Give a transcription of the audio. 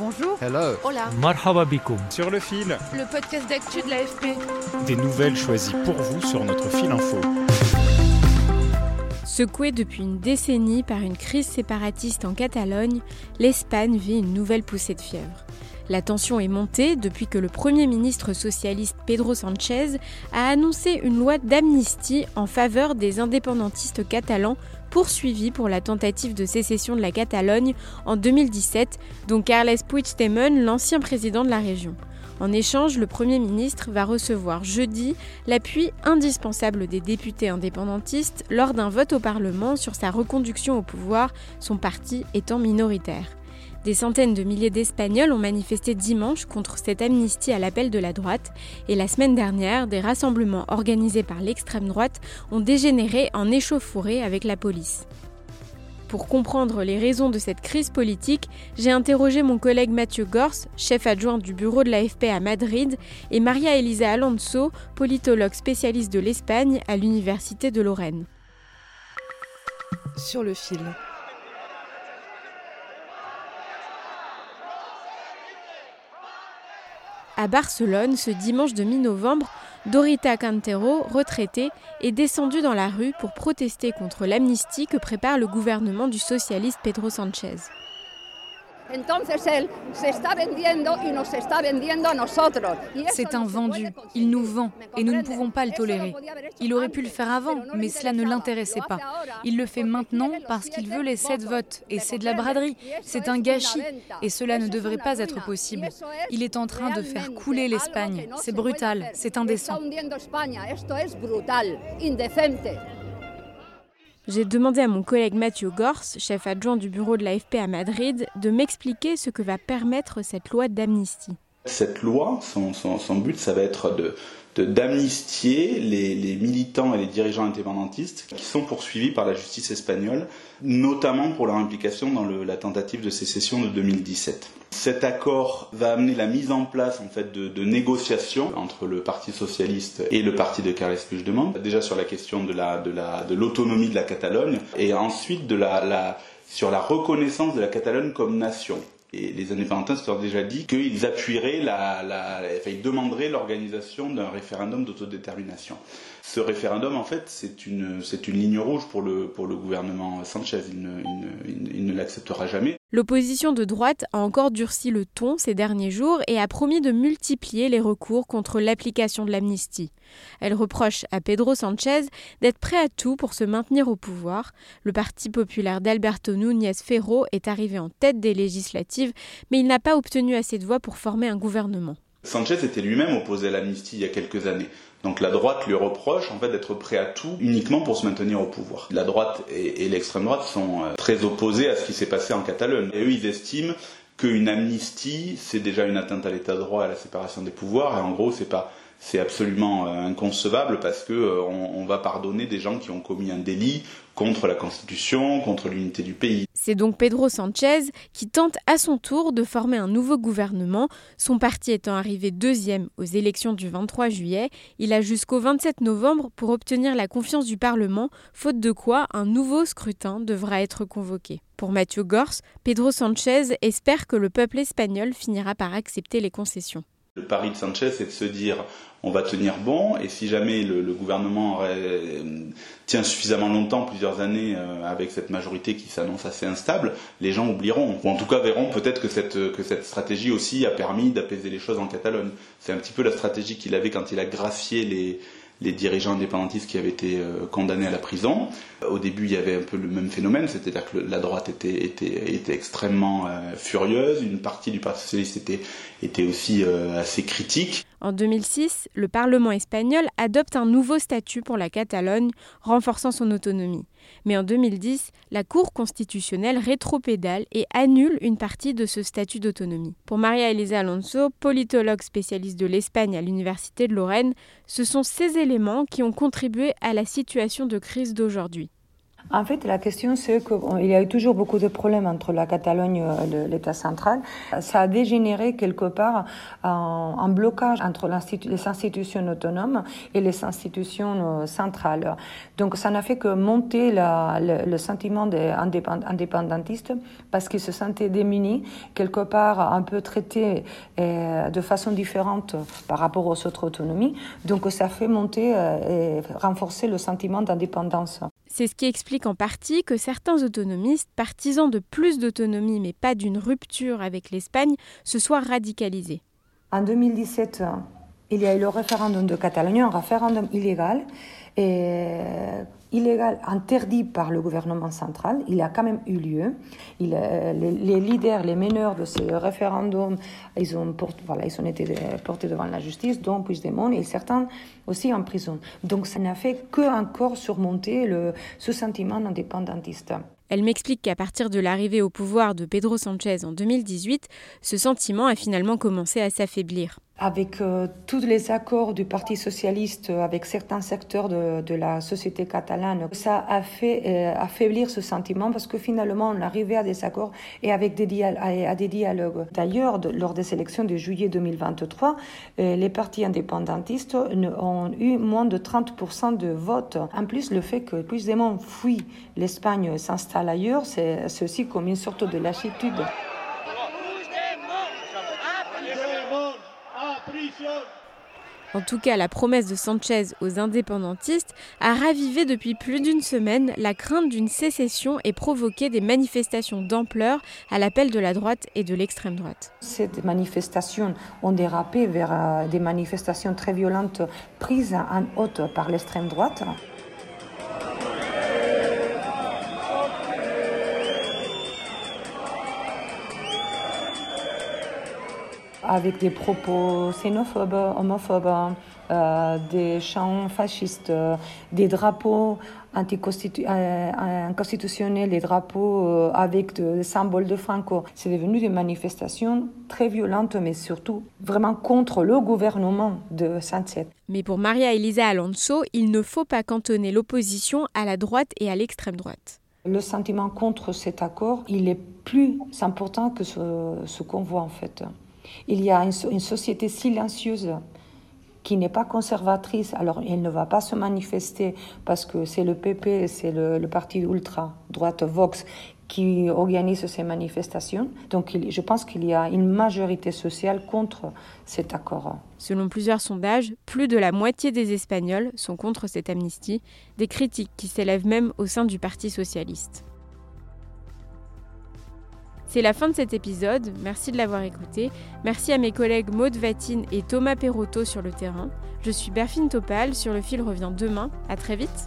Bonjour. Hello. Hola. Marhaba bikoum. Sur le fil. Le podcast d'actu de l'AFP. Des nouvelles choisies pour vous sur notre fil info. Secouée depuis une décennie par une crise séparatiste en Catalogne, l'Espagne vit une nouvelle poussée de fièvre. La tension est montée depuis que le Premier ministre socialiste Pedro Sanchez a annoncé une loi d'amnistie en faveur des indépendantistes catalans poursuivis pour la tentative de sécession de la Catalogne en 2017, dont Carles Puigdemont, l'ancien président de la région. En échange, le Premier ministre va recevoir jeudi l'appui indispensable des députés indépendantistes lors d'un vote au Parlement sur sa reconduction au pouvoir, son parti étant minoritaire. Des centaines de milliers d'Espagnols ont manifesté dimanche contre cette amnistie à l'appel de la droite et la semaine dernière, des rassemblements organisés par l'extrême droite ont dégénéré en échauffourée avec la police. Pour comprendre les raisons de cette crise politique, j'ai interrogé mon collègue Mathieu Gors, chef adjoint du bureau de l'AFP à Madrid, et Maria Elisa Alonso, politologue spécialiste de l'Espagne à l'Université de Lorraine. Sur le fil. À Barcelone, ce dimanche de mi-novembre, Dorita Cantero, retraitée, est descendue dans la rue pour protester contre l'amnistie que prépare le gouvernement du socialiste Pedro Sanchez. C'est un vendu, il nous vend et nous ne pouvons pas le tolérer. Il aurait pu le faire avant, mais cela ne l'intéressait pas. Il le fait maintenant parce qu'il veut les sept votes et c'est de la braderie, c'est un gâchis et cela ne devrait pas être possible. Il est en train de faire couler l'Espagne, c'est brutal, c'est indécent. J'ai demandé à mon collègue Mathieu Gors, chef adjoint du bureau de l'AFP à Madrid, de m'expliquer ce que va permettre cette loi d'amnistie. Cette loi, son, but, ça va être d'amnistier les, militants et les dirigeants indépendantistes qui sont poursuivis par la justice espagnole, notamment pour leur implication dans la tentative de sécession de 2017. Cet accord va amener la mise en place en fait de, négociations entre le Parti socialiste et le parti de Carles Puigdemont, déjà sur la question de la de la de l'autonomie de la Catalogne et ensuite sur la reconnaissance de la Catalogne comme nation. Et les indépendantistes ont déjà dit qu'ils appuieraient la, la, enfin, ils demanderaient l'organisation d'un référendum d'autodétermination. Ce référendum, en fait, c'est une, ligne rouge pour le, gouvernement Sanchez. Il ne l'acceptera jamais. L'opposition de droite a encore durci le ton ces derniers jours et a promis de multiplier les recours contre l'application de l'amnistie. Elle reproche à Pedro Sanchez d'être prêt à tout pour se maintenir au pouvoir. Le Parti populaire d'Alberto Núñez Ferro est arrivé en tête des législatives, mais il n'a pas obtenu assez de voix pour former un gouvernement. Sanchez était lui-même opposé à l'amnistie il y a quelques années. Donc la droite lui reproche en fait d'être prêt à tout uniquement pour se maintenir au pouvoir. La droite et, l'extrême droite sont euh, très opposés à ce qui s'est passé en Catalogne. Et eux, ils estiment qu'une amnistie, c'est déjà une atteinte à l'état de droit et à la séparation des pouvoirs. Et en gros, c'est pas c'est absolument euh, inconcevable parce que euh, on, va pardonner des gens qui ont commis un délit contre la Constitution, contre l'unité du pays. C'est donc Pedro Sanchez qui tente à son tour de former un nouveau gouvernement. Son parti étant arrivé deuxième aux élections du 23 juillet, il a jusqu'au 27 novembre pour obtenir la confiance du Parlement, faute de quoi un nouveau scrutin devra être convoqué. Pour Mathieu Gors, Pedro Sanchez espère que le peuple espagnol finira par accepter les concessions. Le pari de Sanchez, c'est de se dire on va tenir bon, et si jamais le, gouvernement tient suffisamment longtemps, plusieurs années, euh, avec cette majorité qui s'annonce assez instable, les gens oublieront, ou en tout cas verront peut-être que cette, que cette stratégie aussi a permis d'apaiser les choses en Catalogne. C'est un petit peu la stratégie qu'il avait quand il a gracié les, les dirigeants indépendantistes qui avaient été euh, condamnés à la prison. Au début, il y avait un peu le même phénomène, c'est-à-dire que la droite était, était, était extrêmement euh, furieuse, une partie du Parti socialiste était, était aussi euh, assez critique. En 2006, le Parlement espagnol adopte un nouveau statut pour la Catalogne, renforçant son autonomie. Mais en 2010, la Cour constitutionnelle rétropédale et annule une partie de ce statut d'autonomie. Pour Maria Elisa Alonso, politologue spécialiste de l'Espagne à l'Université de Lorraine, ce sont ces éléments qui ont contribué à la situation de crise d'aujourd'hui. En fait, la question, c'est qu'il y a eu toujours beaucoup de problèmes entre la Catalogne et l'État central. Ça a dégénéré quelque part en, blocage entre les institutions autonomes et les institutions euh, centrales. Donc, ça n'a fait que monter le, sentiment des indépendantistes parce qu'ils se sentaient démunis, quelque part un peu traités euh, de façon différente par rapport aux autres autonomies. Donc, ça fait monter euh, et renforcer le sentiment d'indépendance. C'est ce qui explique en partie que certains autonomistes, partisans de plus d'autonomie mais pas d'une rupture avec l'Espagne, se soient radicalisés. En 2017, il y a eu le référendum de Catalogne, un référendum illégal et illégal, interdit par le gouvernement central. Il a quand même eu lieu. Il, euh, les, leaders, les meneurs de ce référendum, ils ont, voilà, ils ont été portés devant la justice, dont Puigdemont, et certains aussi en prison. Donc ça n'a fait que encore surmonter le, ce sentiment indépendantiste. Elle m'explique qu'à partir de l'arrivée au pouvoir de Pedro Sanchez en 2018, ce sentiment a finalement commencé à s'affaiblir avec euh, tous les accords du Parti socialiste euh, avec certains secteurs de, la société catalane, ça a fait euh, affaiblir ce sentiment parce que finalement on arrivait à des accords et avec des à, des dialogues. D'ailleurs, lors des élections de juillet 2023, les partis indépendantistes ont eu moins de 30% de votes. En plus, le fait que Puigdemont fuit l'Espagne s'installe ailleurs, c'est aussi comme une sorte de lâchitude. En tout cas, la promesse de Sanchez aux indépendantistes a ravivé depuis plus d'une semaine la crainte d'une sécession et provoqué des manifestations d'ampleur à l'appel de la droite et de l'extrême droite. Ces manifestations ont dérapé vers euh, des manifestations très violentes prises en haute par l'extrême droite. Avec des propos xénophobes, homophobes, euh, des chants fascistes, des drapeaux anticonstitutionnels, euh, des drapeaux euh, avec des symboles de Franco. C'est devenu des manifestations très violentes, mais surtout vraiment contre le gouvernement de Sanchez. Mais pour Maria Elisa Alonso, il ne faut pas cantonner l'opposition à la droite et à l'extrême droite. Le sentiment contre cet accord, il est plus important que ce, ce qu'on voit en fait. Il y a une, société silencieuse qui n'est pas conservatrice, alors elle ne va pas se manifester parce que c'est le PP, c'est le, parti ultra-droite Vox qui organise ces manifestations. Donc je pense qu'il y a une majorité sociale contre cet accord. Selon plusieurs sondages, plus de la moitié des Espagnols sont contre cette amnistie, des critiques qui s'élèvent même au sein du Parti socialiste. C'est la fin de cet épisode, merci de l'avoir écouté. Merci à mes collègues Maude Vatine et Thomas Perotto sur le terrain. Je suis Berfine Topal, sur le fil revient demain. À très vite.